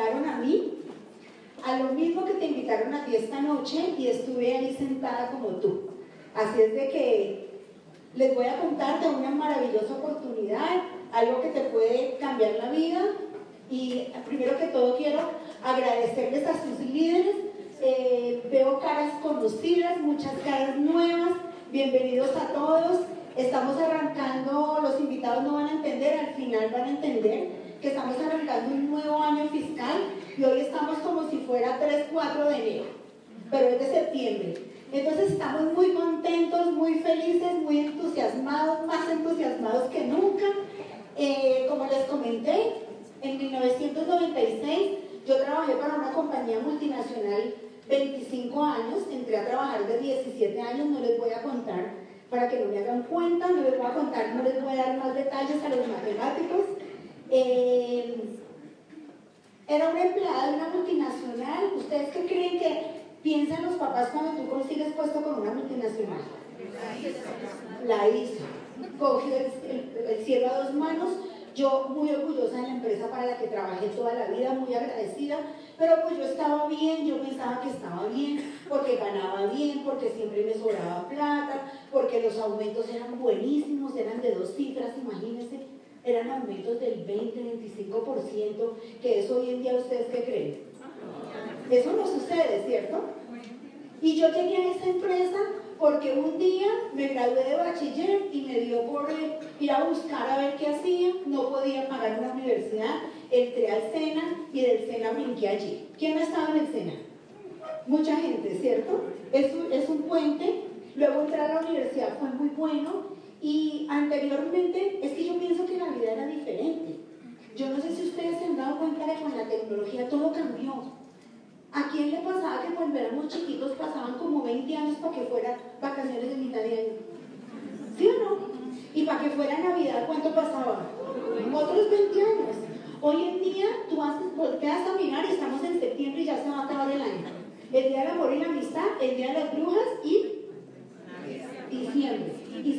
a mí a lo mismo que te invitaron a ti esta noche y estuve ahí sentada como tú. Así es de que les voy a contar de una maravillosa oportunidad, algo que te puede cambiar la vida. Y primero que todo quiero agradecerles a sus líderes. Eh, veo caras conocidas, muchas caras nuevas. Bienvenidos a todos. Estamos arrancando, los invitados no van a entender, al final van a entender que estamos arrancando un nuevo año fiscal y hoy estamos como si fuera 3, 4 de enero, pero es de septiembre. Entonces estamos muy contentos, muy felices, muy entusiasmados, más entusiasmados que nunca. Eh, como les comenté, en 1996 yo trabajé para una compañía multinacional 25 años, entré a trabajar de 17 años, no les voy a contar para que no me hagan cuenta, no les voy a contar, no les voy a dar más detalles a los matemáticos. Eh, era una empleada de una multinacional. ¿Ustedes qué creen que piensan los papás cuando tú consigues puesto con una multinacional? La hizo. Cogió el, cielo a dos manos. Yo muy orgullosa de la empresa para la que trabajé toda la vida, muy agradecida, pero pues yo estaba bien, yo pensaba que estaba bien, porque ganaba bien, porque siempre me sobraba plata, porque los aumentos eran buenísimos, eran de dos cifras, imagínense eran aumentos del 20-25%, que eso hoy en día ustedes qué creen. Eso no sucede, ¿cierto? Y yo llegué a esa empresa porque un día me gradué de bachiller y me dio por ir a buscar a ver qué hacía, no podía pagar una universidad, entré al SENA y del SENA brinqué allí. ¿Quién ha estado en el SENA? Mucha gente, ¿cierto? Es es un puente, luego entrar a la universidad fue muy bueno y anteriormente, es que yo pienso que la vida era diferente. Yo no sé si ustedes se han dado cuenta que con la tecnología todo cambió. ¿A quién le pasaba que cuando éramos chiquitos pasaban como 20 años para que fuera vacaciones de mitad de año? ¿Sí o no? Y para que fuera Navidad, ¿cuánto pasaba? Otros 20 años. Hoy en día tú haces, volteas a mirar y estamos en septiembre y ya se va a acabar el año. El día del amor y la amistad, el día de las brujas y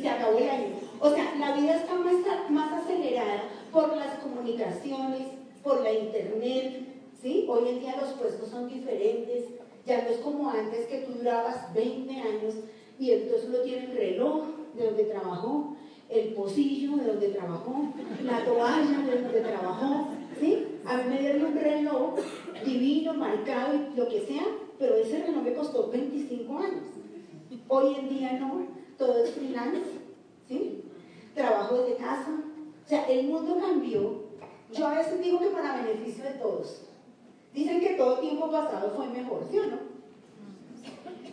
se acabó el año. O sea, la vida está más, más acelerada por las comunicaciones, por la internet, ¿sí? Hoy en día los puestos son diferentes, ya no es como antes que tú durabas 20 años y entonces uno tiene el reloj de donde trabajó, el pocillo de donde trabajó, la toalla de donde trabajó, ¿sí? A mí me dieron un reloj divino, marcado y lo que sea, pero ese reloj me costó 25 años. Hoy en día no, todo es freelance, ¿sí? Trabajo desde casa. O sea, el mundo cambió. Yo a veces digo que para beneficio de todos. Dicen que todo tiempo pasado fue mejor, ¿sí o no?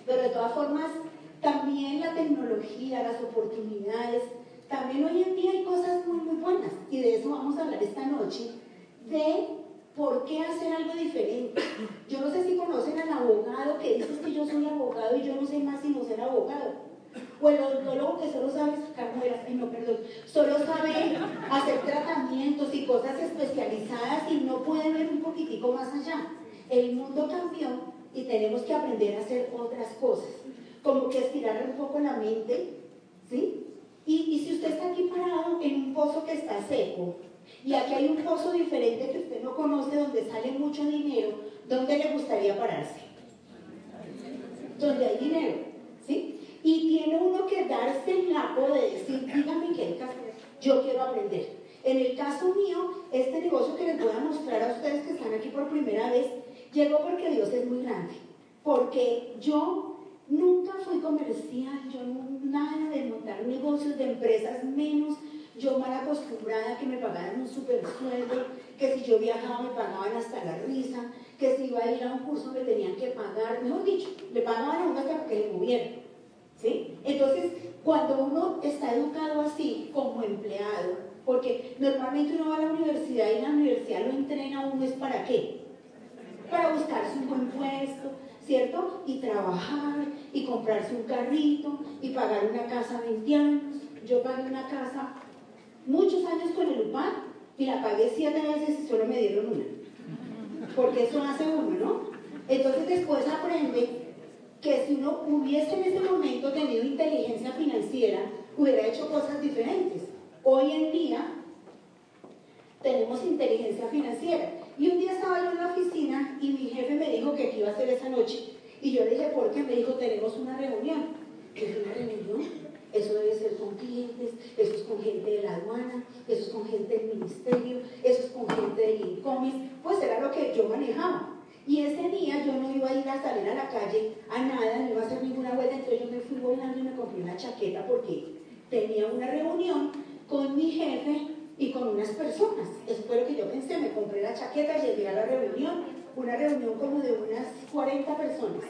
Pero de todas formas, también la tecnología, las oportunidades, también hoy en día hay cosas muy, muy buenas. Y de eso vamos a hablar esta noche, de por qué hacer algo diferente. Yo no sé si conocen al abogado que dice que yo soy abogado y yo no sé más sino ser abogado o el odontólogo que solo sabe sacar muelas, ay no, perdón, solo sabe hacer tratamientos y cosas especializadas y no puede ver un poquitico más allá. El mundo cambió y tenemos que aprender a hacer otras cosas, como que estirar un poco la mente, ¿sí? Y, y si usted está aquí parado en un pozo que está seco, y aquí hay un pozo diferente que usted no conoce donde sale mucho dinero, ¿dónde le gustaría pararse? Donde hay dinero, ¿sí? Y tiene uno que darse el lapo de decir, dígame qué hay que hacer, yo quiero aprender. En el caso mío, este negocio que les voy a mostrar a ustedes que están aquí por primera vez, llegó porque Dios es muy grande. Porque yo nunca fui comercial, yo nada de montar negocios de empresas menos. yo mal acostumbrada que me pagaran un super sueldo, que si yo viajaba me pagaban hasta la risa, que si iba a ir a un curso me tenían que pagar, mejor dicho, le pagaban a uno hasta que le movieran. ¿Sí? Entonces, cuando uno está educado así como empleado, porque normalmente uno va a la universidad y la universidad lo entrena a uno es para qué? Para buscarse un buen puesto, ¿cierto? Y trabajar, y comprarse un carrito, y pagar una casa 20 años. Yo pagué una casa muchos años con el UPAN y la pagué siete veces y solo me dieron una. Porque eso hace uno, ¿no? Entonces después aprende que si uno hubiese en ese momento tenido inteligencia financiera, hubiera hecho cosas diferentes. Hoy en día tenemos inteligencia financiera. Y un día estaba yo en la oficina y mi jefe me dijo que qué iba a hacer esa noche. Y yo le dije, ¿por qué? Me dijo, tenemos una reunión. ¿Qué es una reunión? Eso debe ser con clientes, eso es con gente de la aduana, eso es con gente del ministerio, eso es con gente del INCOMIS. Pues era lo que yo manejaba. Y ese día yo no iba a ir a salir a la calle a nada, no iba a hacer ninguna vuelta, entonces yo me fui volando y me compré una chaqueta porque tenía una reunión con mi jefe y con unas personas. Eso fue lo que yo pensé, me compré la chaqueta, llegué a la reunión, una reunión como de unas 40 personas.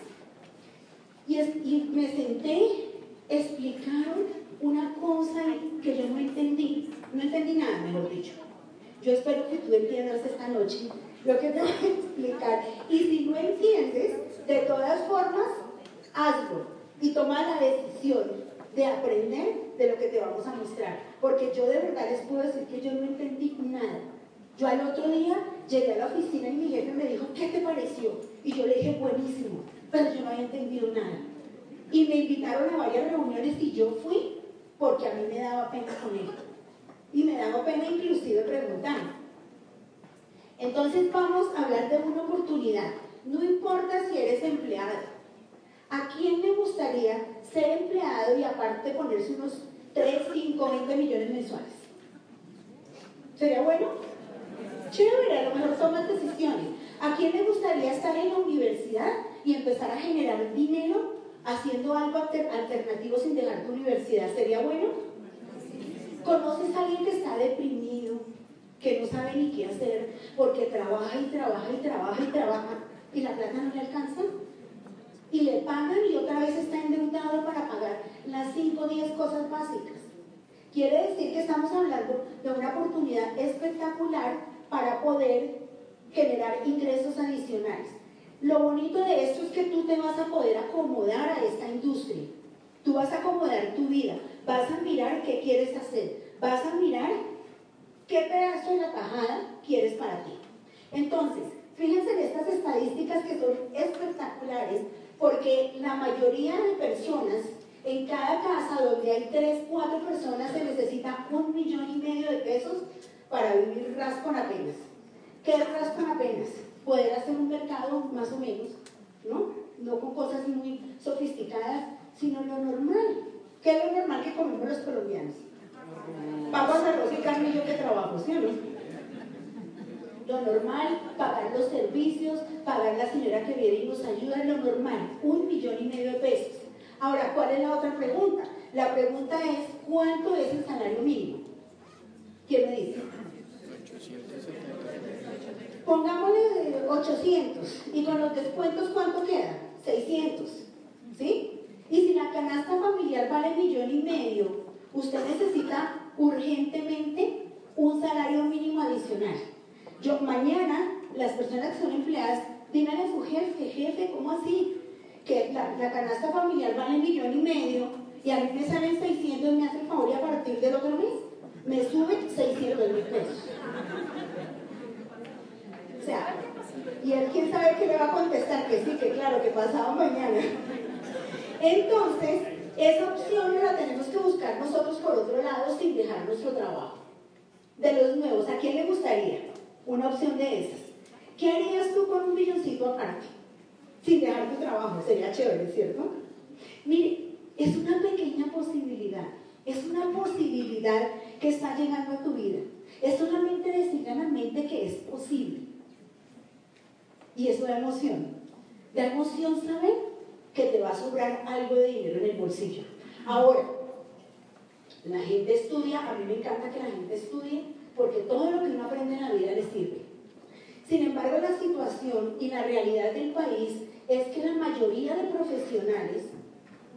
Y, y me senté, explicaron una cosa que yo no entendí, no entendí nada, mejor dicho. Yo espero que tú entiendas esta noche lo que te voy a explicar. Y si no entiendes, de todas formas, hazlo y toma la decisión de aprender de lo que te vamos a mostrar. Porque yo de verdad les puedo decir que yo no entendí nada. Yo al otro día llegué a la oficina y mi jefe me dijo, ¿qué te pareció? Y yo le dije, buenísimo, pero yo no había entendido nada. Y me invitaron a varias reuniones y yo fui porque a mí me daba pena con él. Y me daba pena inclusive preguntar. Entonces vamos a hablar de una oportunidad. No importa si eres empleado. ¿A quién le gustaría ser empleado y aparte ponerse unos 3, 5, 20 millones mensuales? ¿Sería bueno? Chévere, a lo mejor tomas decisiones. ¿A quién le gustaría estar en la universidad y empezar a generar dinero haciendo algo alternativo sin dejar tu universidad? ¿Sería bueno? ¿Conoces a alguien que está deprimido, que no sabe ni qué hacer, porque trabaja y trabaja y trabaja y trabaja y la plata no le alcanza? Y le pagan y otra vez está endeudado para pagar las 5 o 10 cosas básicas. Quiere decir que estamos hablando de una oportunidad espectacular para poder generar ingresos adicionales. Lo bonito de esto es que tú te vas a poder acomodar a esta industria. Tú vas a acomodar tu vida, vas a mirar qué quieres hacer, vas a mirar qué pedazo de la tajada quieres para ti. Entonces, fíjense en estas estadísticas que son espectaculares, porque la mayoría de personas, en cada casa donde hay 3, 4 personas, se necesita un millón y medio de pesos para vivir ras con apenas. ¿Qué es ras con apenas? Poder hacer un mercado más o menos, ¿no? No con cosas muy sofisticadas, sino lo normal. ¿Qué es lo normal que comemos los colombianos? Papas, arroz y carne, yo que trabajo, ¿sí o no? Lo normal, pagar los servicios, pagar la señora que viene y nos ayuda, lo normal, un millón y medio de pesos. Ahora, ¿cuál es la otra pregunta? La pregunta es, ¿cuánto es el salario mínimo? ¿Quién me dice? Pongámosle 800 y con los descuentos, ¿cuánto queda? 600. ¿Sí? Y si la canasta familiar vale millón y medio, usted necesita urgentemente un salario mínimo adicional. Yo mañana, las personas que son empleadas, díganle a su jefe, jefe, ¿cómo así? Que la, canasta familiar vale un millón y medio y a mí me salen 600, me hace el favor y a partir del otro mes me sube 600 mil pesos. O sea, y él quién sabe qué le va a contestar, que sí, que claro, que pasado mañana. Entonces, esa opción la tenemos que buscar nosotros por otro lado sin dejar nuestro trabajo. De los nuevos, ¿a quién le gustaría una opción de esas? ¿Qué harías tú con un milloncito aparte? Sin dejar tu trabajo, sería chévere, ¿cierto? Mire, es una pequeña posibilidad, es una posibilidad que está llegando a tu vida. Es solamente decirle a la mente que es posible. Y eso da emoción. Da emoción saber que te va a sobrar algo de dinero en el bolsillo. Ahora, La gente estudia, a mí me encanta que la gente estudie, porque todo lo que uno aprende en la vida le sirve. Sin embargo, la situación y la realidad del país es que la mayoría de profesionales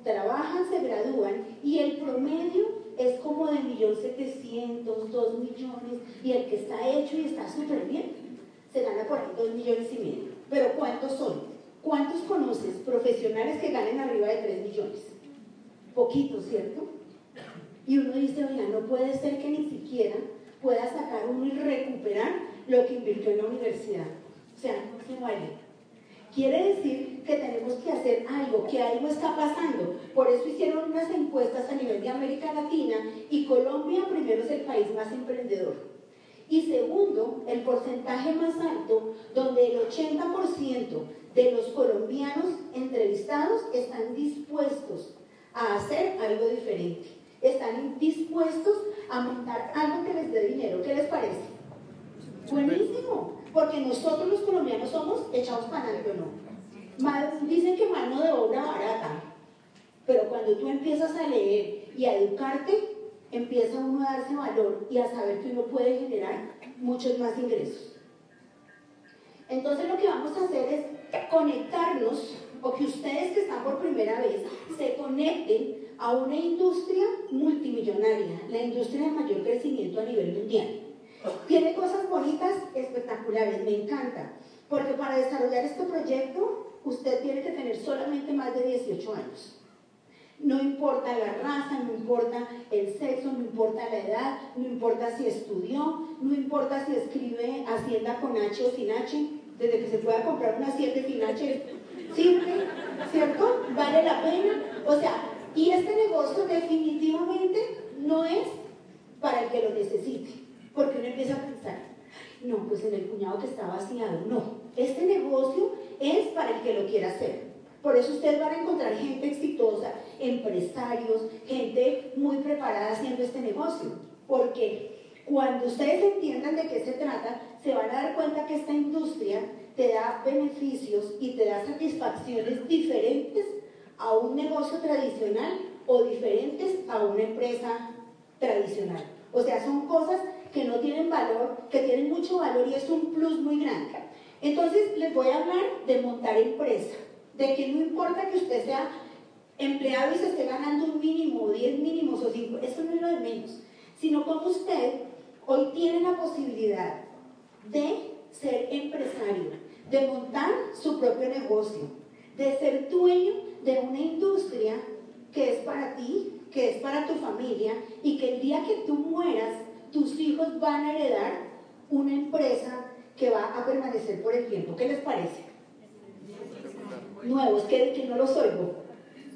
trabajan, se gradúan y el promedio es como de 1.700.000, 2 millones y el que está hecho y está súper bien se gana por ahí 2 millones y medio. Pero ¿cuántos son? ¿Cuántos conoces profesionales que ganen arriba de 3 millones? Poquitos, ¿cierto? Y uno dice, oiga, no puede ser que ni siquiera pueda sacar uno y recuperar lo que invirtió en la universidad. O sea, no se vale. Quiere decir que tenemos que hacer algo, que algo está pasando. Por eso hicieron unas encuestas a nivel de América Latina y Colombia primero es el país más emprendedor. Y segundo, el porcentaje más alto, donde el 80% de los colombianos entrevistados están dispuestos a hacer algo diferente. Están dispuestos a montar algo que les dé dinero. ¿Qué les parece? Buenísimo. Porque nosotros los colombianos somos echados para adelante no. Dicen que mano de obra barata, pero cuando tú empiezas a leer y a educarte, empieza uno a darse valor y a saber que uno puede generar muchos más ingresos. Entonces lo que vamos a hacer es conectarnos, o que ustedes que están por primera vez se conecten a una industria multimillonaria, la industria de mayor crecimiento a nivel mundial. Tiene cosas bonitas, espectaculares, me encanta. Porque para desarrollar este proyecto, usted tiene que tener solamente más de 18 años. No importa la raza, no importa el sexo, no importa la edad, no importa si estudió, no importa si escribe Hacienda con H o sin H, desde que se pueda comprar una 7 sin H, sirve, ¿cierto? Vale la pena. O sea, y este negocio definitivamente no es para el que lo necesite. Porque uno empieza a pensar, no, pues en el cuñado que está vaciado, no. Este negocio es para el que lo quiera hacer. Por eso ustedes van a encontrar gente exitosa, empresarios, gente muy preparada haciendo este negocio. Porque cuando ustedes entiendan de qué se trata, se van a dar cuenta que esta industria te da beneficios y te da satisfacciones diferentes a un negocio tradicional o diferentes a una empresa tradicional. O sea, son cosas que no tienen valor, que tienen mucho valor y es un plus muy grande. Entonces les voy a hablar de montar empresa, de que no importa que usted sea empleado y se esté ganando un mínimo, 10 mínimos o 5, eso no es lo de menos, sino como usted hoy tiene la posibilidad de ser empresario, de montar su propio negocio, de ser dueño de una industria que es para ti, que es para tu familia y que el día que tú mueras tus hijos van a heredar una empresa que va a permanecer por el tiempo. ¿Qué les parece? Nuevos, que, que no los oigo.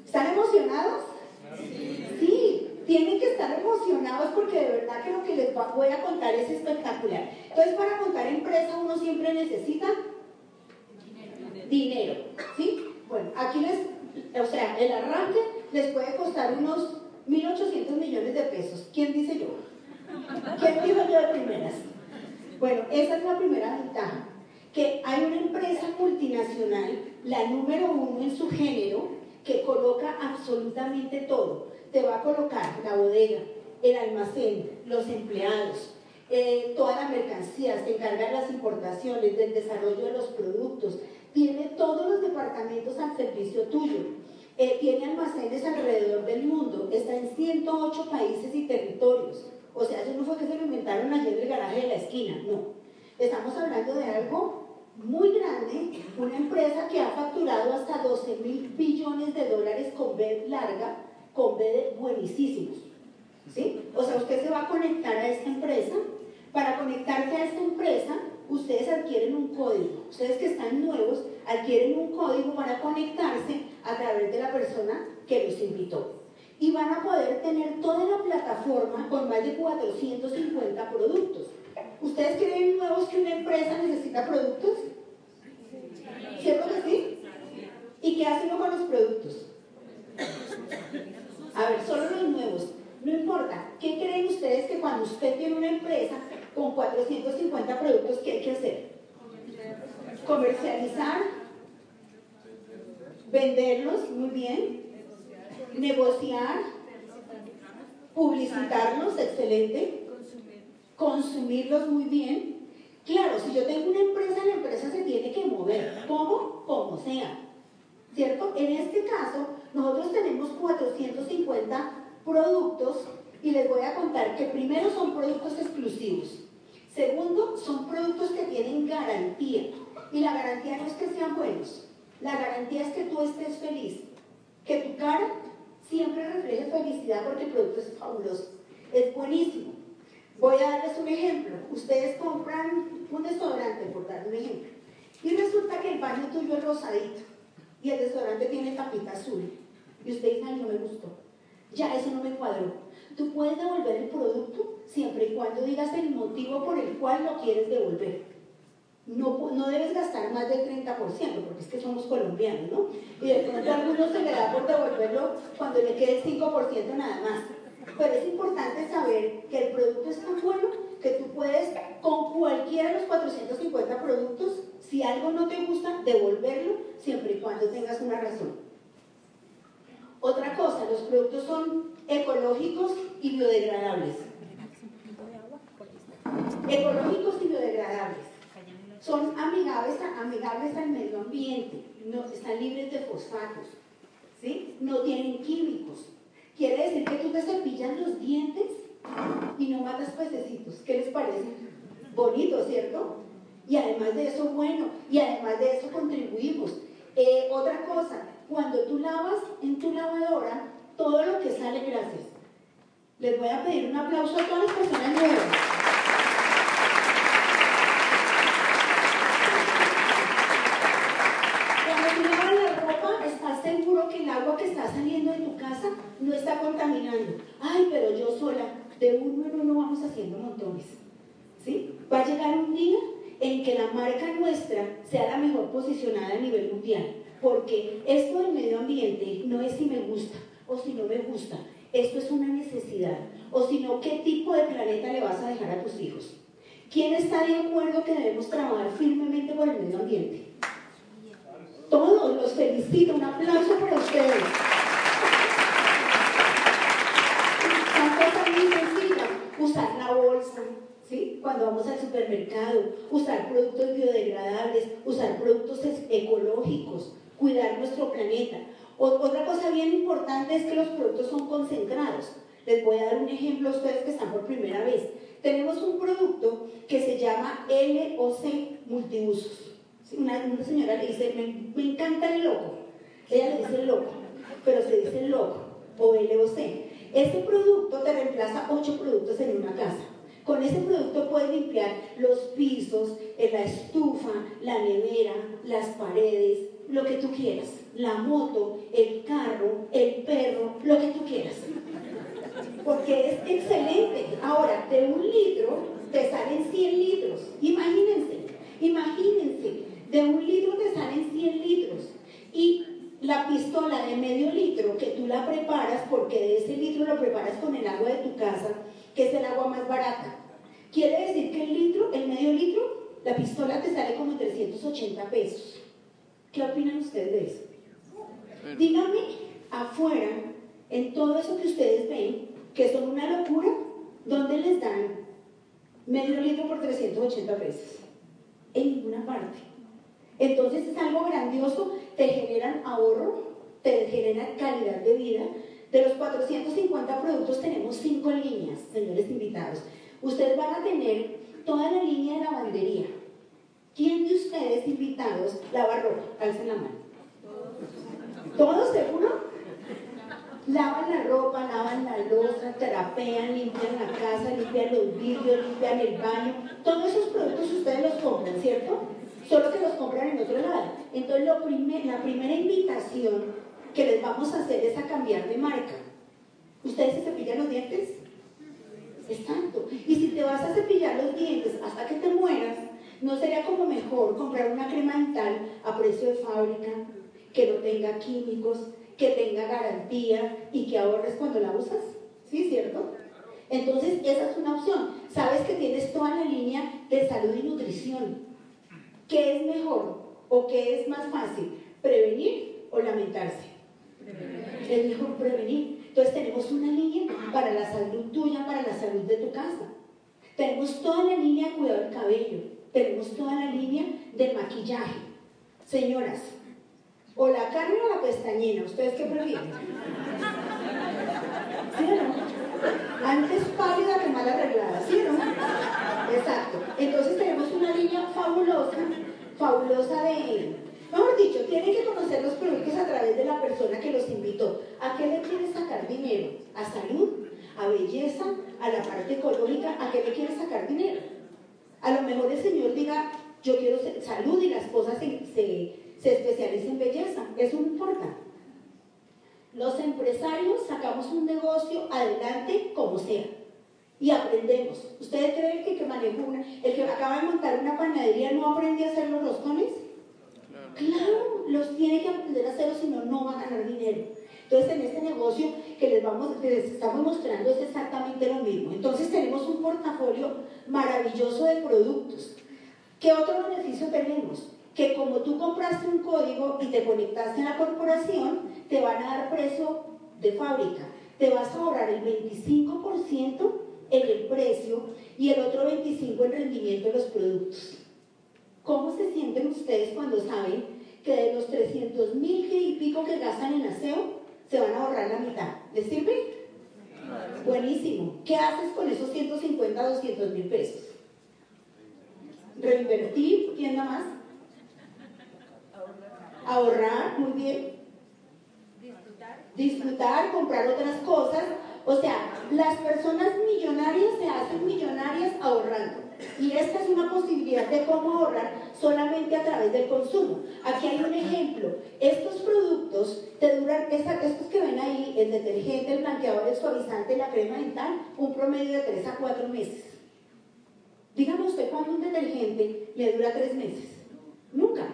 ¿Están emocionados? Sí, tienen que estar emocionados porque de verdad que lo que les voy a contar es espectacular. Entonces, para montar empresa uno siempre necesita dinero. ¿Sí? Bueno, aquí les, o sea, el arranque les puede costar unos 1.800 millones de pesos. ¿Quién dice yo? ¿Qué digo yo de primeras? Bueno, esa es la primera ventaja, que hay una empresa multinacional, la número uno en su género, que coloca absolutamente todo. Te va a colocar la bodega, el almacén, los empleados, eh, toda la mercancía, se encarga de las importaciones, del desarrollo de los productos, tiene todos los departamentos al servicio tuyo. Eh, tiene almacenes alrededor del mundo, está en 108 países y territorios. O sea, eso no fue que se lo inventaron ayer en el garaje de la esquina, no. Estamos hablando de algo muy grande, una empresa que ha facturado hasta 12 mil billones de dólares con B larga, con B buenísimos. ¿Sí? O sea, usted se va a conectar a esta empresa. Para conectarse a esta empresa, ustedes adquieren un código. Ustedes que están nuevos adquieren un código para conectarse a través de la persona que los invitó y van a poder tener toda la plataforma con más de 450 productos. ¿Ustedes creen nuevos que una empresa necesita productos? ¿Cierto que sí? ¿Y qué hacen con los productos? A ver, solo los nuevos. No importa. ¿Qué creen ustedes que cuando usted tiene una empresa con 450 productos, qué hay que hacer? Comercializar, venderlos, muy bien, negociar, Publicitarlos, excelente. Consumirlos muy bien. Claro, si yo tengo una empresa, la empresa se tiene que mover. ¿Cómo? Como sea. ¿Cierto? En este caso, nosotros tenemos 450 productos y les voy a contar que primero son productos exclusivos. Segundo, son productos que tienen garantía. Y la garantía no es que sean buenos. La garantía es que tú estés feliz. Que tu cara siempre refleje felicidad porque el producto es fabuloso. Es buenísimo. Voy a darles un ejemplo. Ustedes compran un desodorante, por dar un ejemplo. Y resulta que el baño tuyo es rosadito y el desodorante tiene tapita azul. Y usted dice, ay, no me gustó. Ya, eso no me cuadró. Tú puedes devolver el producto siempre y cuando digas el motivo por el cual lo quieres devolver. No, no debes gastar más del 30%, porque es que somos colombianos, ¿no? Y de pronto a algunos se le da por devolverlo cuando le quede el 5% nada más. Pero es importante saber que el producto es tan bueno que tú puedes, con cualquiera de los 450 productos, si algo no te gusta, devolverlo siempre y cuando tengas una razón. Otra cosa, los productos son ecológicos y biodegradables. Ecológicos y biodegradables. Son amigables, amigables al medio ambiente, no, están libres de fosfatos, ¿sí? no tienen químicos. Quiere decir que tú te cepillas los dientes y no matas pececitos. ¿Qué les parece? Bonito, ¿cierto? Y además de eso, bueno, y además de eso contribuimos. Eh, otra cosa, cuando tú lavas en tu lavadora, todo lo que sale, gracias. Les voy a pedir un aplauso a todas las personas nuevas. Cuando tú lavas la ropa, estás seguro que el agua que está saliendo de tu casa no está contaminando. Ay, pero yo sola, de uno en uno vamos haciendo montones. ¿Sí? Va a llegar un día en que la marca nuestra sea la mejor posicionada a nivel mundial. Porque esto del medio ambiente no es si me gusta o si no me gusta. Esto es una necesidad. O si no, ¿qué tipo de planeta le vas a dejar a tus hijos? ¿Quién está de acuerdo que debemos trabajar firmemente por el medio ambiente? Todos los felicito. Un aplauso para ustedes. Usar la bolsa, ¿Sí? Cuando vamos al supermercado, usar productos biodegradables, usar productos ecológicos, cuidar nuestro planeta. otra cosa bien importante es que los productos son concentrados. Les voy a dar un ejemplo a ustedes que están por primera vez. Tenemos un producto que se llama LOC multiusos. Una, señora le dice, me, encanta el loco. Ella le dice loco, pero se dice loco o LOC. Este producto te reemplaza ocho productos en una casa. Con ese producto puedes limpiar los pisos, la estufa, la nevera, las paredes, lo que tú quieras. La moto, el carro, el perro, lo que tú quieras. Porque es excelente. Ahora, de un litro te salen 100 litros. Imagínense, imagínense, de un litro te salen 100 litros. Y la pistola de medio litro que tú la preparas, porque de ese litro lo preparas con el agua de tu casa, que es el agua más barata. Quiere decir que el litro, el medio litro, la pistola te sale como 380 pesos. ¿Qué opinan ustedes de eso? Díganme afuera, en todo eso que ustedes ven, que son una locura, ¿dónde les dan medio litro por 380 pesos? En ninguna parte. Entonces es algo grandioso, te generan ahorro, te generan calidad de vida. De los 450 productos tenemos 5 líneas, señores invitados. Ustedes van a tener toda la línea de lavandería. ¿Quién de ustedes invitados lava ropa? Alcen la mano. ¿Todos seguro? Lavan la ropa, lavan la losa, trapean, limpian la casa, limpian los vidrios, limpian el baño. Todos esos productos ustedes los compran, ¿cierto? Solo que los compran en otro lado. Entonces, la primera invitación que les vamos a hacer es a cambiar de marca. ¿Ustedes se cepillan los dientes? Exacto. Y si te vas a cepillar los dientes hasta que te mueras, ¿no sería como mejor comprar una crema dental a precio de fábrica, que no tenga químicos, que tenga garantía y que ahorres cuando la usas? ¿Sí, cierto? Entonces, esa es una opción. Sabes que tienes toda la línea de salud y nutrición. ¿Qué es mejor o qué es más fácil? ¿Prevenir o lamentarse? Es mejor prevenir. Entonces tenemos una línea para la salud tuya, para la salud de tu casa. Tenemos toda la línea de cuidado del cabello. Tenemos toda la línea de maquillaje. Señoras, o la carne o la pestañina, ¿ustedes qué prefieren? ¿Sí o no? Antes pálida que mal arreglada, ¿sí no? Exacto. Entonces tenemos una línea fabulosa, fabulosa de, Mejor dicho, tienen que conocer los productos a través de la persona que los invitó. ¿A qué le quiere sacar dinero? ¿A salud? ¿A belleza? ¿A la parte ecológica? ¿A qué le quiere sacar dinero? A lo mejor el Señor diga, yo quiero salud y la esposa se, se, se especializa en belleza. Eso no importa. Los empresarios sacamos un negocio adelante como sea y aprendemos. ¿Ustedes creen que el que manejó una, el que acaba de montar una panadería no aprendió a hacer los roscones? Claro, los tiene que aprender a hacerlo, si no, no va a ganar dinero. Entonces, en este negocio que les, estamos mostrando es exactamente lo mismo. Entonces, tenemos un portafolio maravilloso de productos. ¿Qué otro beneficio tenemos? Que como tú compraste un código y te conectaste a la corporación, te van a dar precio de fábrica. Te vas a ahorrar el 25% en el precio y el otro 25% en rendimiento de los productos. ¿Cómo se sienten ustedes cuando saben que de los 300 mil y pico que gastan en aseo, se van a ahorrar la mitad? ¿Les sirve? Buenísimo. ¿Qué haces con esos 150, 200 mil pesos? Reinvertir, ¿quién da más? Ahorrar, muy bien. Disfrutar. Disfrutar, comprar otras cosas. O sea, las personas millonarias se hacen millonarias ahorrando. Y esta es una posibilidad de cómo ahorrar solamente a través del consumo. Aquí hay un ejemplo. Estos productos te duran, estos que ven ahí, el detergente, el blanqueador, el suavizante, la crema dental, un promedio de 3 a 4 meses. Dígame usted cuándo un detergente le dura 3 meses. Nunca.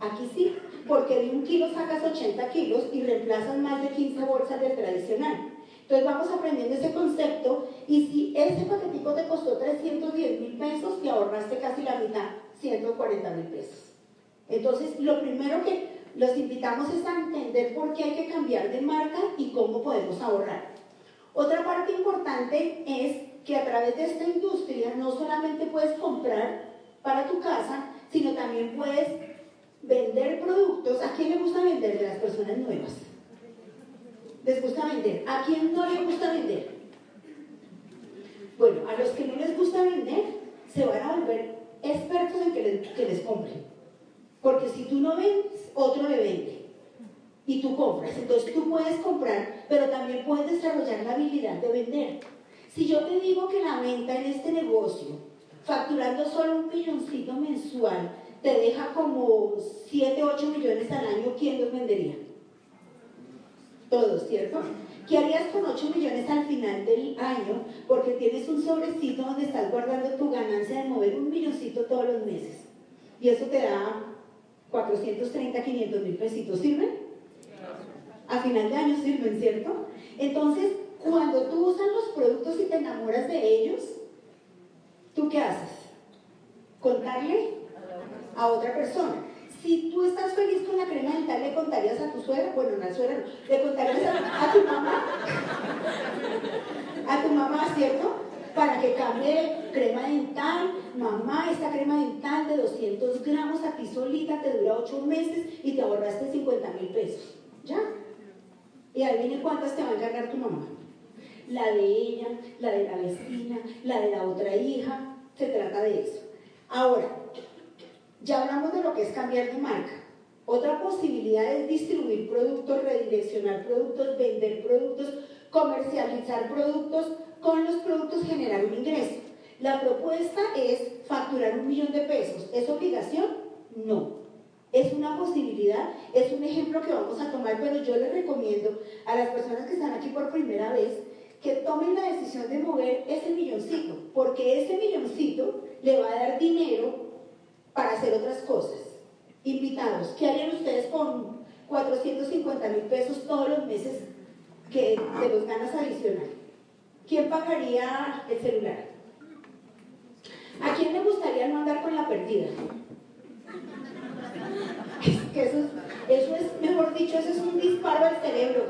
Aquí sí, porque de un kilo sacas 80 kilos y reemplazas más de 15 bolsas del tradicional. Entonces vamos aprendiendo ese concepto y si ese paquetico te costó 310 mil pesos, te ahorraste casi la mitad, 140 mil pesos. Entonces lo primero que los invitamos es a entender por qué hay que cambiar de marca y cómo podemos ahorrar. Otra parte importante es que a través de esta industria no solamente puedes comprar para tu casa, sino también puedes vender productos. ¿A quién le gusta vender de las personas nuevas? Les gusta vender. ¿A quién no le gusta vender? Bueno, a los que no les gusta vender, se van a volver expertos en que les, que les compren. Porque si tú no vendes, otro le vende. Y tú compras. Entonces tú puedes comprar, pero también puedes desarrollar la habilidad de vender. Si yo te digo que la venta en este negocio, facturando solo un milloncito mensual, te deja como 7, 8 millones al año, ¿quién los vendería? Todos, ¿cierto? ¿Qué harías con 8 millones al final del año? Porque tienes un sobrecito donde estás guardando tu ganancia de mover un milloncito todos los meses. Y eso te da 430, 500 mil pesitos. ¿Sirven? A final de año sirven, ¿cierto? Entonces, cuando tú usas los productos y te enamoras de ellos, ¿tú qué haces? Contarle a otra persona. Si tú estás feliz con la crema dental, ¿le contarías a tu suegra? Bueno, no a suegra no. ¿Le contarías a, tu mamá? A tu mamá, ¿cierto? Para que cambie crema dental. Mamá, esta crema dental de 200 gramos a ti solita te dura 8 meses y te ahorraste 50 mil pesos. ¿Ya? Y ahí viene cuántas te va a encargar tu mamá. La de ella, la de la vecina, la de la otra hija. Se trata de eso. Ahora, ya hablamos de lo que es cambiar de marca. Otra posibilidad es distribuir productos, redireccionar productos, vender productos, comercializar productos, con los productos generar un ingreso. La propuesta es facturar un millón de pesos. ¿Es obligación? No. Es una posibilidad, es un ejemplo que vamos a tomar, pero yo les recomiendo a las personas que están aquí por primera vez que tomen la decisión de mover ese milloncito, porque ese milloncito le va a dar dinero para hacer otras cosas. Invitados, ¿qué harían ustedes con 450 mil pesos todos los meses que de los ganas adicional? ¿Quién pagaría el celular? ¿A quién le gustaría no andar con la perdida? Es que eso, eso es, mejor dicho, eso es un disparo al cerebro.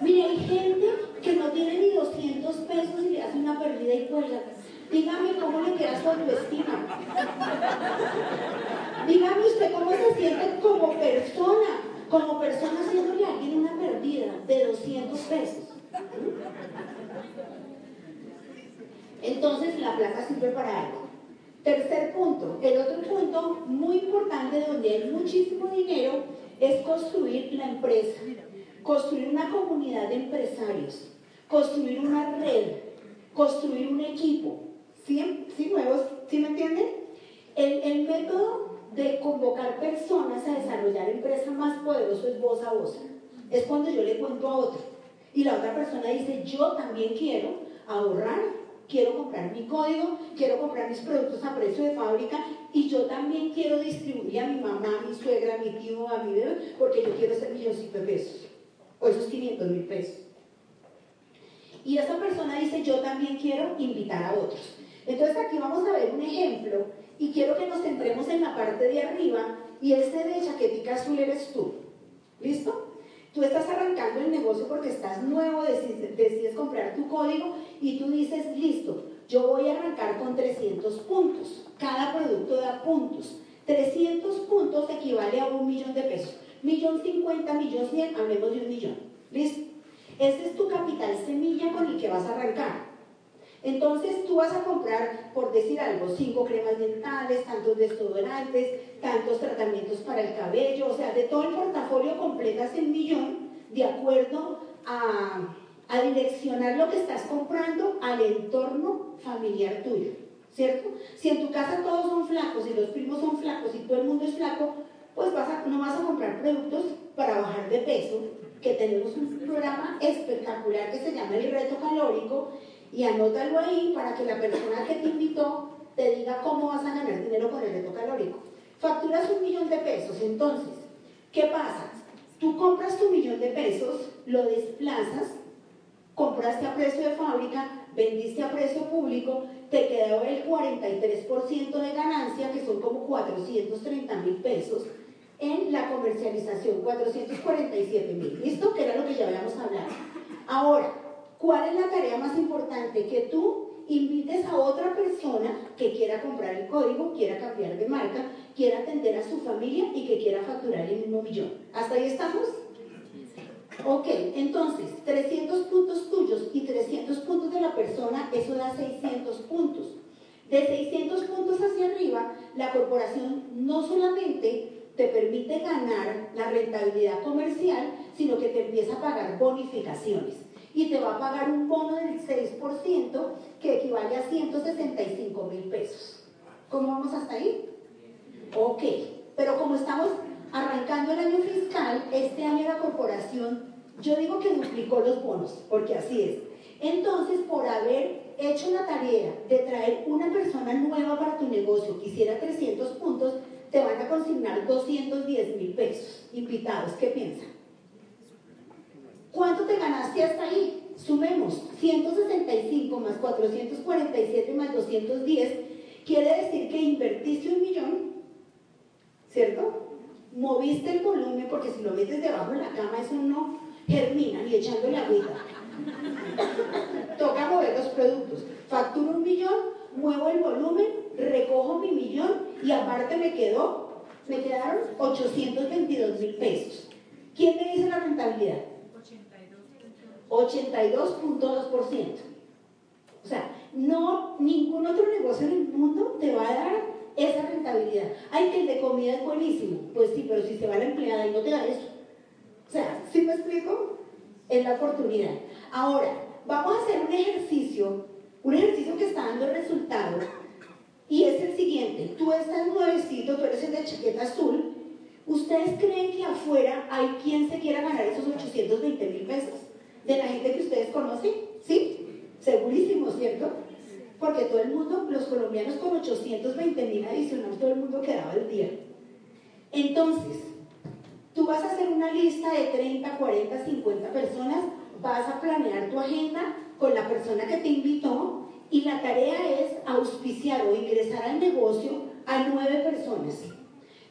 Mire, hay gente que perdida y cuelga. Dígame cómo le queda su autoestima. Dígame usted cómo se siente como persona, como persona haciéndole a alguien una pérdida de 200 pesos. Entonces la plata sirve para algo. Tercer punto, el otro punto muy importante donde hay muchísimo dinero es construir la empresa, construir una comunidad de empresarios, construir una red, construir un equipo. ¿Sí, ¿Sí nuevos? ¿Sí me entienden? El, el método de convocar personas a desarrollar empresas más poderoso es voz a voz. Es cuando yo le cuento a otro y la otra persona dice, yo también quiero ahorrar, quiero comprar mi código, quiero comprar mis productos a precio de fábrica y yo también quiero distribuir a mi mamá, a mi suegra, a mi tío, a mi bebé, porque yo quiero ser milloncito de pesos, o esos 500 mil pesos. Y esa persona dice, yo también quiero invitar a otros. Entonces aquí vamos a ver un ejemplo y quiero que nos centremos en la parte de arriba y ese de chaquetica azul eres tú. ¿Listo? Tú estás arrancando el negocio porque estás nuevo, decides, comprar tu código y tú dices, listo, yo voy a arrancar con 300 puntos. Cada producto da puntos. 300 puntos equivale a un millón de pesos. Millón 50, millón 100, hablemos de un millón. ¿Listo? Ese es tu capital semilla con el que vas a arrancar. Entonces tú vas a comprar, por decir algo, cinco cremas dentales, tantos desodorantes, tantos tratamientos para el cabello, o sea, de todo el portafolio completas el millón de acuerdo a, a direccionar lo que estás comprando al entorno familiar tuyo, ¿cierto? Si en tu casa todos son flacos y los primos son flacos y todo el mundo es flaco, pues vas no vas a comprar productos para bajar de peso, que tenemos un programa espectacular que se llama el reto calórico y anótalo ahí para que la persona que te invitó te diga cómo vas a ganar dinero con el reto calórico. Facturas un millón de pesos, entonces, ¿qué pasa? Tú compras tu millón de pesos, lo desplazas, compraste a precio de fábrica, vendiste a precio público, te quedó el 43% de ganancia, que son como 430 mil pesos, en la comercialización, 447 mil. ¿Listo? Que era lo que ya habíamos hablado. Ahora, ¿Cuál es la tarea más importante? Que tú invites a otra persona que quiera comprar el código, quiera cambiar de marca, quiera atender a su familia y que quiera facturar el mismo millón. ¿Hasta ahí estamos? Ok, entonces, 300 puntos tuyos y 300 puntos de la persona, eso da 600 puntos. De 600 puntos hacia arriba, la corporación no solamente te permite ganar la rentabilidad comercial, sino que te empieza a pagar bonificaciones y te va a pagar un bono del 6% que equivale a 165 mil pesos. ¿Cómo vamos hasta ahí? Ok, pero como estamos arrancando el año fiscal, este año la corporación, yo digo que duplicó los bonos, porque así es. Entonces, por haber hecho la tarea de traer una persona nueva para tu negocio que hiciera 300 puntos, te van a consignar 210 mil pesos invitados. ¿Qué piensan? ¿Cuánto te ganaste hasta ahí? Sumemos 165 más 447 más 210, quiere decir que invertiste un millón, ¿cierto? Moviste el volumen, porque si lo metes debajo de la cama, eso no germina ni echándole agüita. Toca mover los productos. Facturo un millón, muevo el volumen, recojo mi millón y aparte me quedó, me quedaron 822 mil pesos. ¿Quién me dice la rentabilidad? 82.2%. O sea, no, ningún otro negocio en el mundo te va a dar esa rentabilidad. Ay, que el de comida es buenísimo. Pues sí, pero si se va la empleada y no te da eso. O sea, ¿sí me explico? Es la oportunidad. Ahora, vamos a hacer un ejercicio, un ejercicio que está dando resultado. Y es el siguiente. Tú estás nuevecito, tú eres el de chaqueta azul. ¿Ustedes creen que afuera hay quien se quiera ganar esos 820 mil pesos? De la gente que ustedes conocen, ¿sí? Segurísimo, ¿cierto? Porque todo el mundo, los colombianos con 820 mil adicionales, todo el mundo quedaba el día. Entonces, tú vas a hacer una lista de 30, 40, 50 personas, vas a planear tu agenda con la persona que te invitó y la tarea es auspiciar o ingresar al negocio a nueve personas.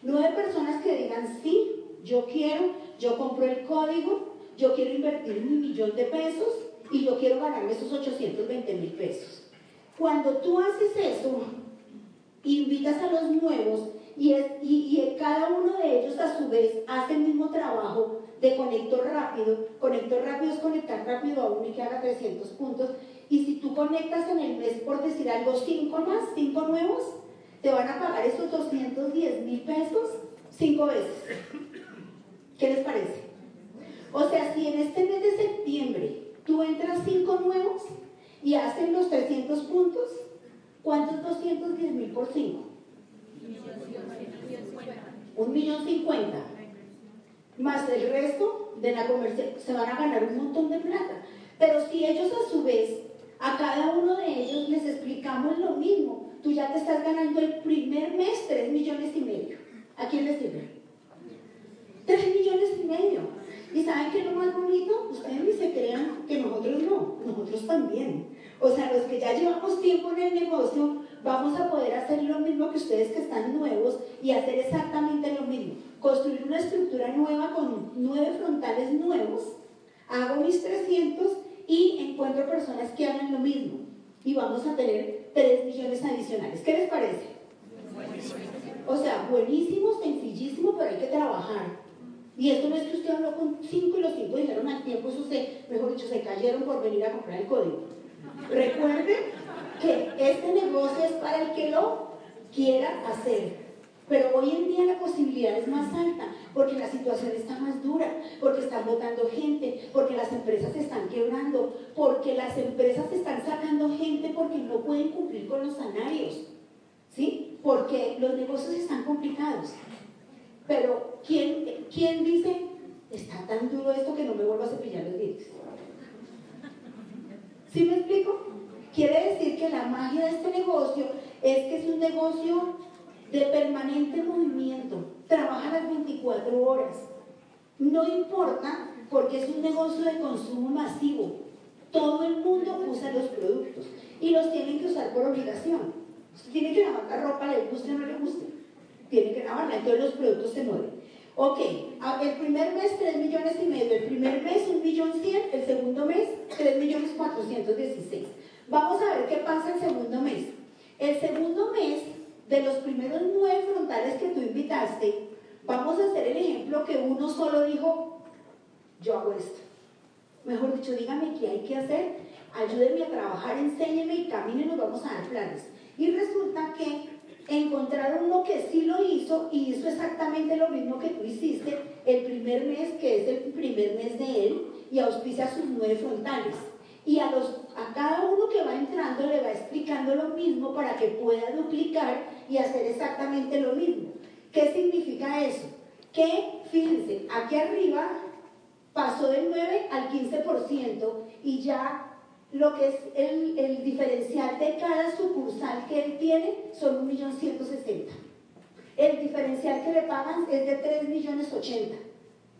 Nueve personas que digan, sí, yo quiero, yo compro el código, yo quiero invertir un millón de pesos y yo quiero ganarme esos 820 mil pesos. Cuando tú haces eso, invitas a los nuevos y, y, cada uno de ellos a su vez hace el mismo trabajo de conector rápido. Conector rápido es conectar rápido a uno y que haga 300 puntos. Y si tú conectas en el mes, por decir algo, 5 más, 5 nuevos, te van a pagar esos 210 mil pesos 5 veces. ¿Qué les parece? O sea, si en este mes de septiembre tú entras 5 nuevos y hacen los 300 puntos, ¿cuántos 210 mil por 5? Un millón cincuenta. Más el resto de la comercial, se van a ganar un montón de plata. Pero si ellos a su vez, a cada uno de ellos les explicamos lo mismo, tú ya te estás ganando el primer mes 3 millones y medio. ¿A quién les sirve? 3 millones y medio. ¿Y saben qué es lo más bonito? Ustedes ni se crean que nosotros no, nosotros también. O sea, los que ya llevamos tiempo en el negocio, vamos a poder hacer lo mismo que ustedes que están nuevos y hacer exactamente lo mismo. Construir una estructura nueva con nueve frontales nuevos, hago mis 300 y encuentro personas que hagan lo mismo. Y vamos a tener 3 millones adicionales. ¿Qué les parece? O sea, buenísimo, sencillísimo, pero hay que trabajar. Y esto no es que usted habló con cinco y los cinco dijeron al tiempo, eso se, mejor dicho, se cayeron por venir a comprar el código. Recuerden que este negocio es para el que lo quiera hacer. Pero hoy en día la posibilidad es más alta, porque la situación está más dura, porque están votando gente, porque las empresas se están quebrando, porque las empresas están sacando gente porque no pueden cumplir con los salarios, ¿sí? Porque los negocios están complicados. Pero ¿quién, ¿quién dice, está tan duro esto que no me vuelvo a cepillar los dientes? ¿Sí me explico? Quiere decir que la magia de este negocio es que es un negocio de permanente movimiento. Trabaja las 24 horas. No importa porque es un negocio de consumo masivo. Todo el mundo usa los productos y los tienen que usar por obligación. Tiene que lavar la ropa, le guste o no le guste tiene que lavarla, entonces los productos se mueven. Ok, el primer mes 3 millones y medio, el primer mes 1 millón 100, el segundo mes 3 millones 416. Vamos a ver qué pasa el segundo mes. El segundo mes, de los primeros nueve frontales que tú invitaste, vamos a hacer el ejemplo que uno solo dijo, yo hago esto. Mejor dicho, dígame qué hay que hacer, ayúdenme a trabajar, enséñeme y camine, nos vamos a dar planes. Y resulta que encontraron uno que sí lo hizo y hizo exactamente lo mismo que tú hiciste el primer mes, que es el primer mes de él, y auspicia sus nueve frontales. Y a, los, a cada uno que va entrando le va explicando lo mismo para que pueda duplicar y hacer exactamente lo mismo. ¿Qué significa eso? Que, fíjense, aquí arriba pasó del 9 al 15% y ya lo que es el, diferencial de cada sucursal que él tiene son 1.160.000. El diferencial que le pagan es de 3.080.000,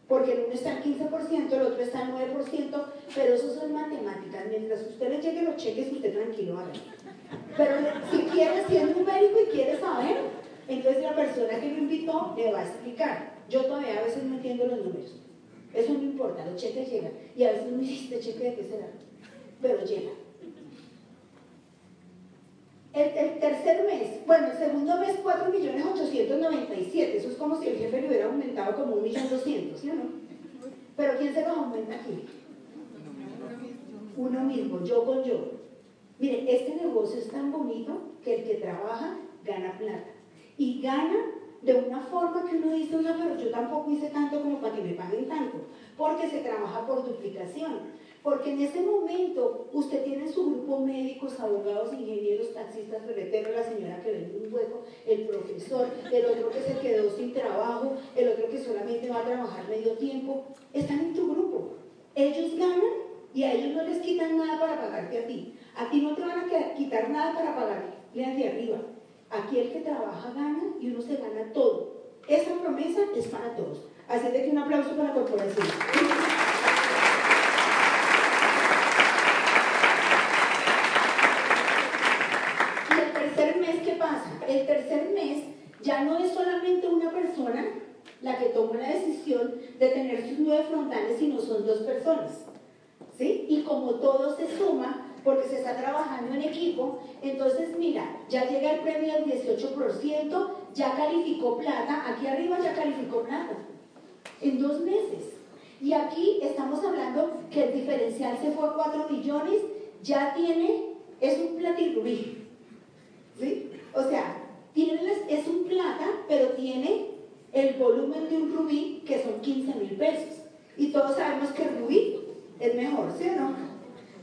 porque el uno está al 15%, el otro está al 9%, pero eso son matemáticas. Mientras usted le llegue los cheques, usted tranquilo haga. Pero si quiere, si es numérico y quiere saber, entonces la persona que lo invitó le va a explicar. Yo todavía a veces no entiendo los números. Eso no importa, los cheques llegan. Y a veces me dice, ¿este cheque de qué será? Pero llega. El, tercer mes, bueno, el segundo mes 4.897.000, eso es como si el jefe le hubiera aumentado como 1.200.000, ¿sí o no? Pero ¿quién se los aumenta aquí? Uno mismo, yo con yo. Mire, este negocio es tan bonito que el que trabaja gana plata. Y gana de una forma que uno dice, no, pero yo tampoco hice tanto como para que me paguen tanto, porque se trabaja por duplicación. Porque en ese momento usted tiene su grupo médicos, abogados, ingenieros, taxistas, ferreteros, la señora que vende un hueco, el profesor, el otro que se quedó sin trabajo, el otro que solamente va a trabajar medio tiempo. Están en tu grupo. Ellos ganan y a ellos no les quitan nada para pagarte a ti. A ti no te van a quitar nada para pagarle de arriba. Aquí el que trabaja gana y uno se gana todo. Esa promesa es para todos. Así de que un aplauso para la corporación. El tercer mes ya no es solamente una persona la que toma la decisión de tener sus nueve frontales, sino son dos personas. ¿sí? Y como todo se suma, porque se está trabajando en equipo. Entonces, mira, ya llega el premio del 18%, ya calificó plata, aquí arriba ya calificó plata, en dos meses. Y aquí estamos hablando que el diferencial se fue a 4 millones, ya tiene, es un platirrubí. ¿Sí? O sea, tiene, es un plata, pero tiene el volumen de un rubí que son 15 mil pesos. Y todos sabemos que rubí es mejor, ¿sí o no?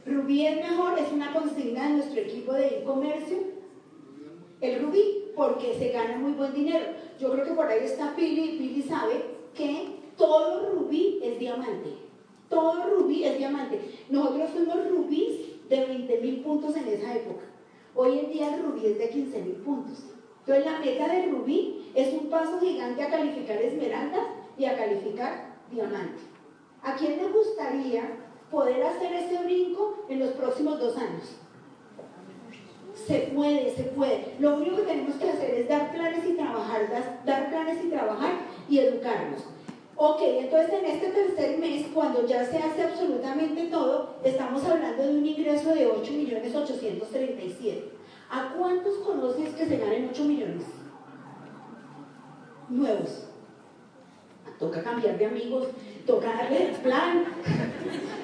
Rubí es mejor, es una consigna de nuestro equipo de comercio. El rubí, porque se gana muy buen dinero. Yo creo que por ahí está Pili, Pili sabe que todo rubí es diamante. Todo rubí es diamante. Nosotros fuimos rubíes de 20 mil puntos en esa época. Hoy en día el rubí es de 15 mil puntos. Entonces la meta del rubí es un paso gigante a calificar esmeralda y a calificar diamante. ¿A quién le gustaría poder hacer ese brinco en los próximos dos años? Se puede, se puede. Lo único que tenemos que hacer es dar planes y trabajar, dar planes y trabajar y educarnos. Ok, entonces en este tercer mes, cuando ya se hace absolutamente todo, estamos hablando de un ingreso de 8.837. ¿A cuántos conoces que se ganen 8 millones? Nuevos. Toca cambiar de amigos, toca darle el plan,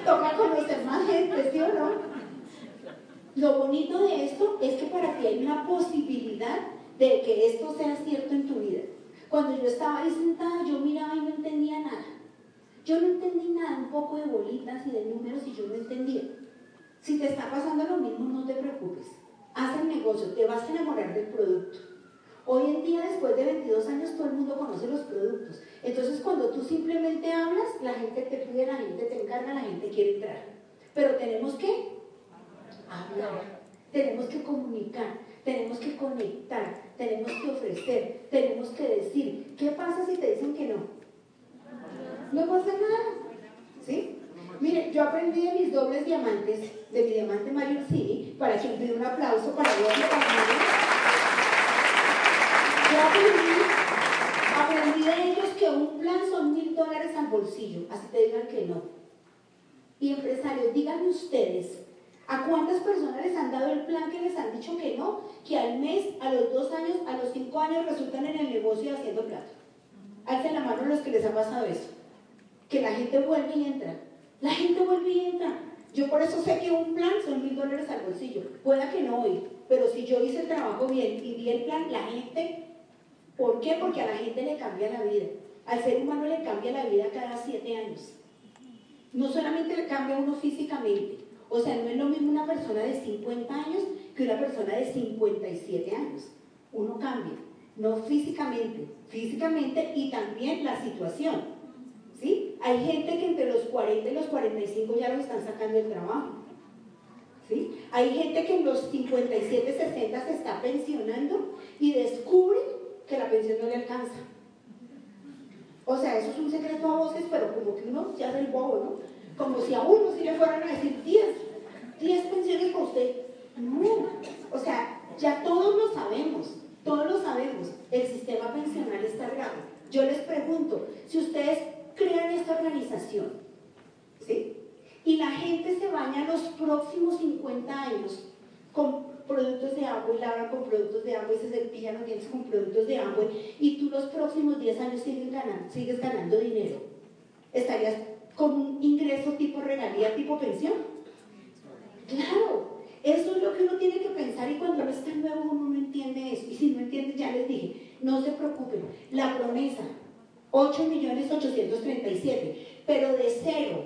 toca conocer más gente, ¿sí o no? Lo bonito de esto es que para ti hay una posibilidad de que esto sea cierto en tu vida. Cuando yo estaba ahí sentada, yo miraba y no entendía nada. Yo no entendí nada, un poco de bolitas y de números y yo no entendía. Si te está pasando lo mismo, no te preocupes. Haz el negocio, te vas a enamorar del producto. Hoy en día, después de 22 años, todo el mundo conoce los productos. Entonces, cuando tú simplemente hablas, la gente te pide, la gente te encarga, la gente quiere entrar. Pero tenemos que hablar, tenemos que comunicar, tenemos que conectar, tenemos que ofrecer, tenemos que decir. ¿Qué pasa si te dicen que no? No pasa nada. ¿Sí? Mire, yo aprendí de mis dobles diamantes, de mi diamante Mario Cini, para que pido un aplauso para Dios Yo aprendí, aprendí de ellos que un plan son mil dólares al bolsillo, así te digan que no. Y empresarios, díganme ustedes, ¿A cuántas personas les han dado el plan que les han dicho que no? Que al mes, a los dos años, a los cinco años resultan en el negocio haciendo plata. Alcen la mano los que les ha pasado eso. Que la gente vuelve y entra. La gente vuelve y entra. Yo por eso sé que un plan son mil dólares al bolsillo. Pueda que no hoy, pero si yo hice el trabajo bien y di el plan, la gente, ¿por qué? Porque a la gente le cambia la vida. Al ser humano le cambia la vida cada siete años. No solamente le cambia uno físicamente, o sea, no es lo mismo una persona de 50 años que una persona de 57 años. Uno cambia, no físicamente, físicamente y también la situación. ¿Sí? Hay gente que entre los 40 y los 45 ya lo están sacando del trabajo. ¿sí? Hay gente que en los 57, 60 se está pensionando y descubre que la pensión no le alcanza. O sea, eso es un secreto a voces, pero como que uno se hace el bobo, ¿no? como si a uno si le fueran a decir 10, 10 pensiones para usted. No, o sea, ya todos lo sabemos, todos lo sabemos, el sistema pensional está grave. Yo les pregunto, si ustedes crean esta organización, ¿sí? Y la gente se baña los próximos 50 años con productos de agua y lava con productos de agua y se cepillan los dientes con productos de agua y tú los próximos 10 años sigues ganando, sigues ganando dinero, estarías con un ingreso tipo regalía, tipo pensión. Claro, eso es lo que uno tiene que pensar y cuando uno está nuevo uno no entiende eso. Y si no entiende, ya les dije, no se preocupen. La promesa, 8 millones 837, pero de cero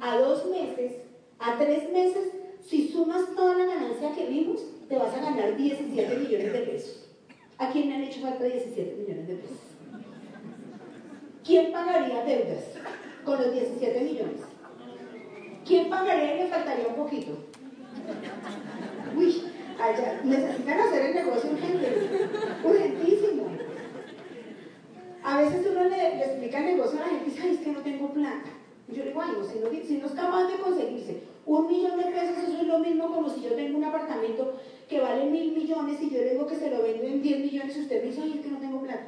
a dos meses, a tres meses, si sumas toda la ganancia que vimos, te vas a ganar 17 millones de pesos. ¿A quién le han hecho falta 17 millones de pesos? ¿Quién pagaría deudas? con los 17 millones. ¿Quién pagaría y le faltaría un poquito? Uy, allá, necesitan hacer el negocio urgente, urgentísimo. A veces uno le, explica el negocio a la gente y dice, ay, es que no tengo plata. Yo le digo, ay, si no, es capaz de conseguirse un millón de pesos, eso es lo mismo como si yo tengo un apartamento que vale mil millones y yo le digo que se lo vendo en 10 millones y usted me dice, ay, es que no tengo plata.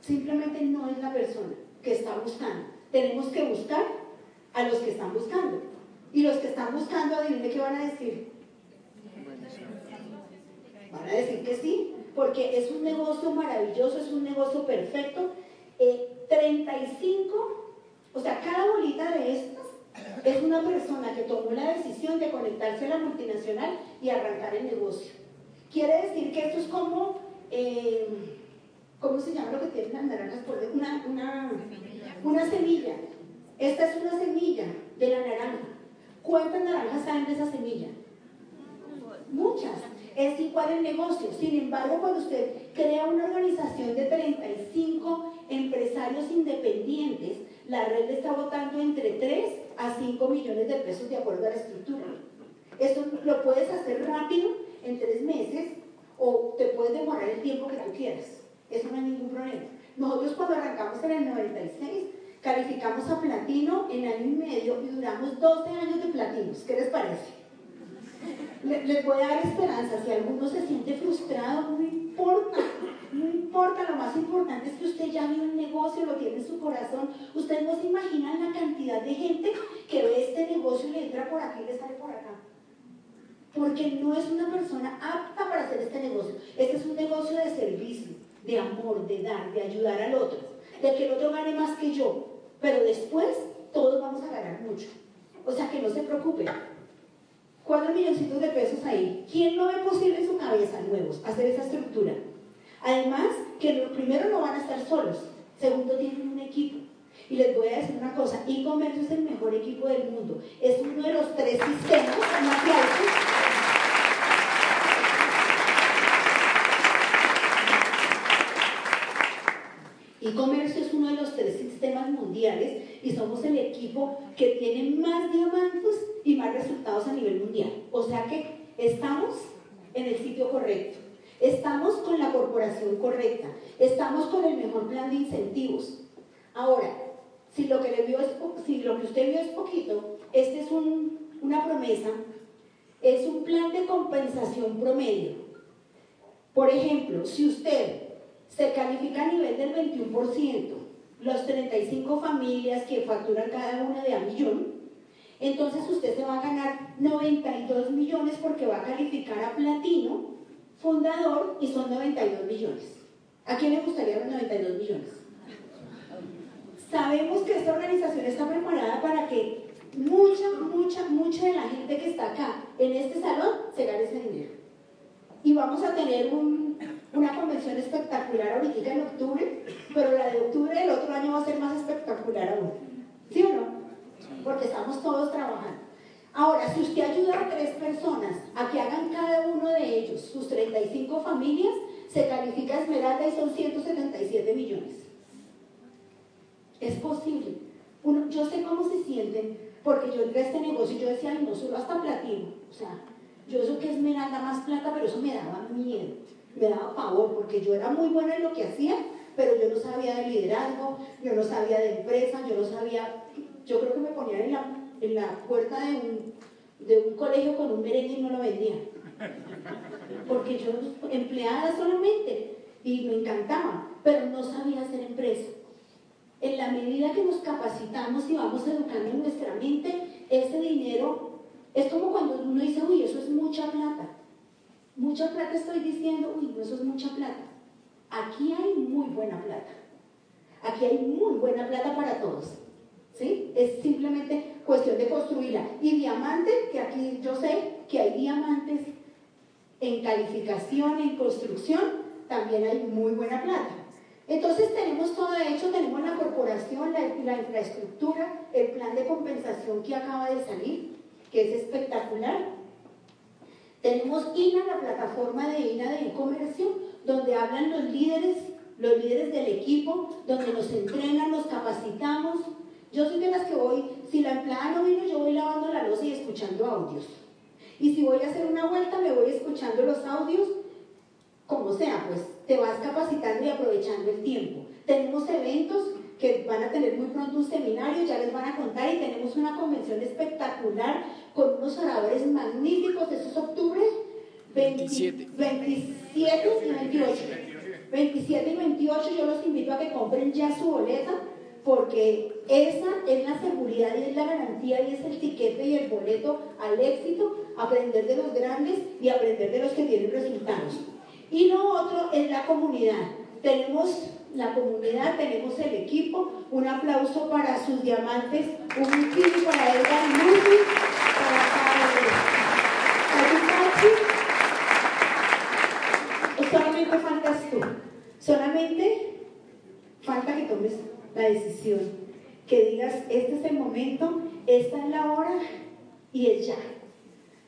Simplemente no es la persona que está buscando. Tenemos que buscar a los que están buscando. Y los que están buscando, adivine qué van a decir. Van a decir que sí, porque es un negocio maravilloso, es un negocio perfecto. 35, eh, o sea, cada bolita de estas es una persona que tomó la decisión de conectarse a la multinacional y arrancar el negocio. Quiere decir que esto es como, eh, ¿cómo se llama lo que tienen las naranjas por una, una, una semilla. Esta es una semilla de la naranja. ¿Cuántas naranjas salen de esa semilla? Es igual el negocio. Sin embargo, cuando usted crea una organización de 35 empresarios independientes, la red le está votando entre 3 a 5 millones de pesos de acuerdo a la estructura. Esto lo puedes hacer rápido, en tres meses, o te puedes demorar el tiempo que tú quieras. Eso no hay ningún problema. Nosotros cuando arrancamos en el 96, calificamos a platino en año y medio y duramos 12 años de platinos. ¿Qué les parece? Les voy a dar esperanza. Si alguno se siente frustrado, no importa. No importa, lo más importante es que usted ya vio un negocio, lo tiene en su corazón. Ustedes no se imaginan la cantidad de gente que ve este negocio y le entra por aquí y le sale por acá. Porque no es una persona apta para hacer este negocio. Este es un negocio de servicio, de amor, de dar, de ayudar al otro. De que el otro gane más que yo. Pero después todos vamos a ganar mucho. O sea que no se preocupen. Cuatro milloncitos de pesos ahí. ¿Quién no ve posible en su cabeza, nuevos, hacer esa estructura? Además, que primero no van a estar solos. Segundo, tienen un equipo. Y les voy a decir una cosa, e-commerce es el mejor equipo del mundo. Es uno de los tres sistemas más altos. E-commerce los tres sistemas mundiales y somos el equipo que tiene más diamantes y más resultados a nivel mundial. O sea que estamos en el sitio correcto. Estamos con la corporación correcta. Estamos con el mejor plan de incentivos. Ahora, si lo que usted vio es poquito, este es una promesa, es un plan de compensación promedio. Por ejemplo, si usted se califica a nivel del 21%, los 35 familias que facturan cada una de a millón, entonces usted se va a ganar 92 millones porque va a calificar a platino, fundador, y son 92 millones. ¿A quién le gustaría los 92 millones? Sabemos que esta organización está preparada para que mucha, mucha, mucha de la gente que está acá en este salón se gane ese dinero. Y vamos a tener una convención espectacular ahorita en octubre, pero la de octubre del otro año va a ser más espectacular aún. ¿Sí o no? porque estamos todos trabajando. Ahora, si usted ayuda a tres personas a que hagan cada uno de ellos sus 35 familias, se califica Esmeralda y son 177 millones. Es posible. Yo sé cómo se sienten, porque yo entré a este negocio y yo decía, no, solo hasta platino. O sea, yo eso que Esmeralda más plata, pero eso me daba miedo, me daba pavor, porque yo era muy buena en lo que hacía, pero yo no sabía de liderazgo, yo no sabía de empresa, yo no sabía yo creo que me ponían en la, en la puerta de un, de un colegio con un merengue y no lo vendían. Porque yo empleada solamente y me encantaba, pero no sabía hacer empresa. En la medida que nos capacitamos y vamos educando en nuestra mente, ese dinero es como cuando uno dice, uy, eso es mucha plata. Mucha plata estoy diciendo, uy, no, eso es mucha plata. Aquí hay muy buena plata. Aquí hay muy buena plata para todos. ¿sí? Es simplemente cuestión de construirla. Y diamante, que aquí yo sé que hay diamantes en calificación, en construcción, también hay muy buena plata. Entonces tenemos todo hecho, tenemos la corporación, la, la infraestructura, el plan de compensación que acaba de salir, que es espectacular. Tenemos INA, la plataforma de INA de e-comercio, donde hablan los líderes, los líderes del equipo, donde nos entrenan, nos capacitamos, yo soy de las que voy, si la empleada no vino, yo voy lavando la losa y escuchando audios. Y si voy a hacer una vuelta, me voy escuchando los audios, como sea, pues te vas capacitando y aprovechando el tiempo. Tenemos eventos que van a tener muy pronto un seminario, ya les van a contar, y tenemos una convención espectacular con unos oradores magníficos, eso es octubre 27. 27 y 28. 27 y 28, yo los invito a que compren ya su boleta porque esa es la seguridad y es la garantía y es el tiquete y el boleto al éxito, aprender de los grandes y aprender de los que tienen resultados. Y lo otro es la comunidad. Tenemos la comunidad, tenemos el equipo. Un aplauso para sus diamantes, un para Edgar Lucy, Solamente falta que tomes la decisión, que digas, este es el momento, esta es la hora y es ya.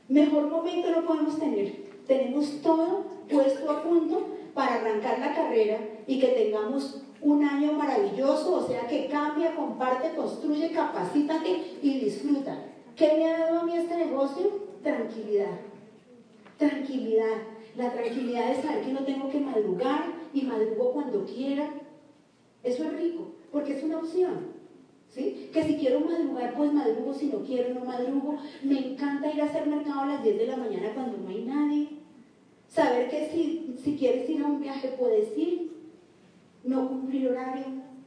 Mejor momento no podemos tener. Tenemos todo puesto a punto para arrancar la carrera y que tengamos un año maravilloso, o sea que cambia, comparte, construye, capacítate y disfruta. ¿Qué me ha dado a mí este negocio? Tranquilidad. Tranquilidad. La tranquilidad de saber que no tengo que madrugar y madrugo cuando quiera. Eso es rico, porque es una opción. ¿Sí? Que si quiero madrugar, pues madrugo, si no quiero, no madrugo. Me encanta ir a hacer mercado a las 10 de la mañana cuando no hay nadie. Saber que si, si quieres ir a un viaje, puedes ir. No cumplir horario,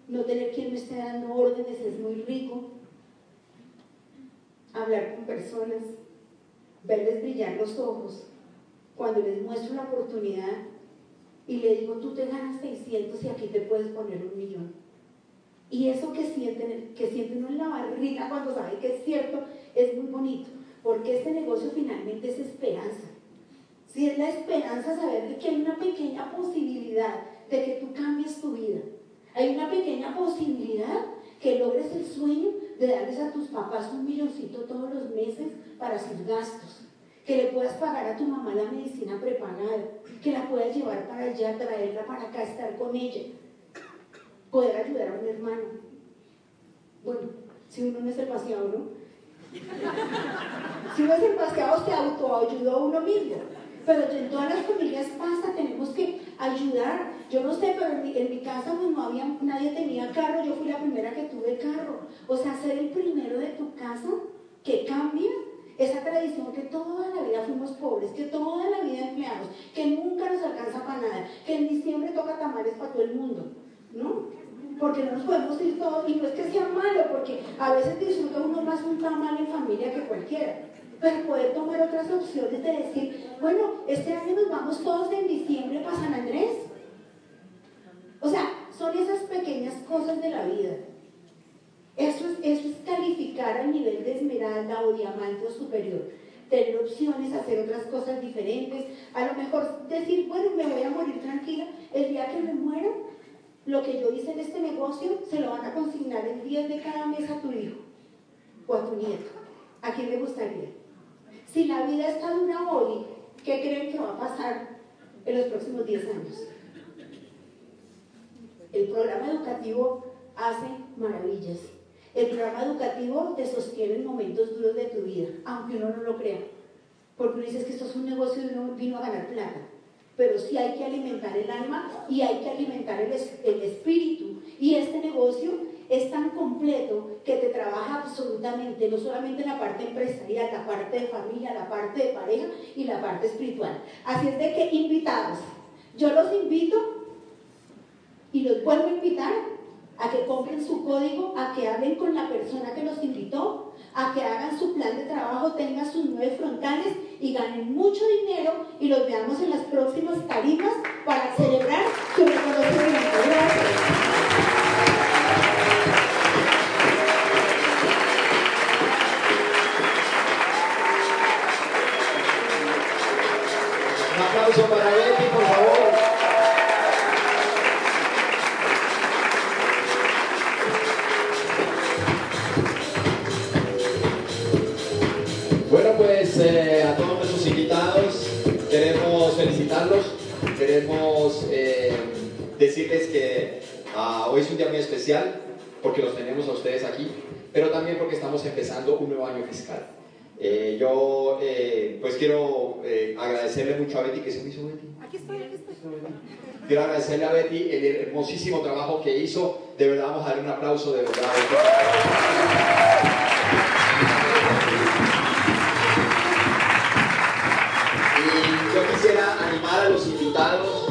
no tener quien me esté dando órdenes, es muy rico. Hablar con personas, verles brillar los ojos. Cuando les muestro una oportunidad y le digo, tú te ganas 600 y aquí te puedes poner un millón. Y eso que sienten, que sienten en la barriga cuando saben que es cierto, es muy bonito, porque este negocio finalmente es esperanza. Si es la esperanza saber de que hay una pequeña posibilidad de que tú cambies tu vida. Hay una pequeña posibilidad que logres el sueño de darles a tus papás un milloncito todos los meses para sus gastos. Que le puedas pagar a tu mamá la medicina prepagada. Que la puedas llevar para allá, traerla para acá, estar con ella. Poder ayudar a un hermano. Bueno, si uno no es el vaciado, ¿no? Si uno es el vaciado, se autoayudó a uno mismo pero en todas las familias pasa, tenemos que ayudar. Yo no sé, pero en mi, casa pues, no había, nadie tenía carro, yo fui la primera que tuve carro. O sea, ser el primero de tu casa que cambia esa tradición que toda la vida fuimos pobres, que toda la vida empleamos, que nunca nos alcanza para nada, que en diciembre toca tamales para todo el mundo, ¿no? Porque no nos podemos ir todos, y no es que sea malo, porque a veces disfruta uno más un tamal en familia que cualquiera pero poder tomar otras opciones de decir, bueno, este año nos vamos todos en diciembre para San Andrés. O sea, son esas pequeñas cosas de la vida. Eso es, eso es calificar al nivel de esmeralda o diamante o superior. Tener opciones, hacer otras cosas diferentes. A lo mejor decir, bueno, me voy a morir tranquila. El día que me muera, lo que yo hice en este negocio se lo van a consignar el día de cada mes a tu hijo o a tu nieto. ¿A quién le gustaría? Si la vida está dura hoy, ¿qué creen que va a pasar en los próximos 10 años? El programa educativo hace maravillas. El programa educativo te sostiene en momentos duros de tu vida, aunque uno no lo crea. Porque uno dice que esto es un negocio y uno vino a ganar plata. Pero sí hay que alimentar el alma y hay que alimentar el, el espíritu. Y este negocio es tan completo que te trabaja absolutamente, no solamente en la parte empresarial, la parte de familia, la parte de pareja y la parte espiritual. Así es de que invitados, yo los invito y los vuelvo a invitar a que compren su código, a que hablen con la persona que los invitó, a que hagan su plan de trabajo, tengan sus nueve frontales y ganen mucho dinero y los veamos en las próximas tarimas para celebrar su reconocimiento. Fiscal. Eh, yo eh, pues quiero eh, agradecerle mucho a Betty, que se me hizo Betty. Aquí estoy, aquí estoy. Quiero agradecerle a Betty el hermosísimo trabajo que hizo. De verdad, vamos a darle un aplauso de verdad. Y yo quisiera animar a los invitados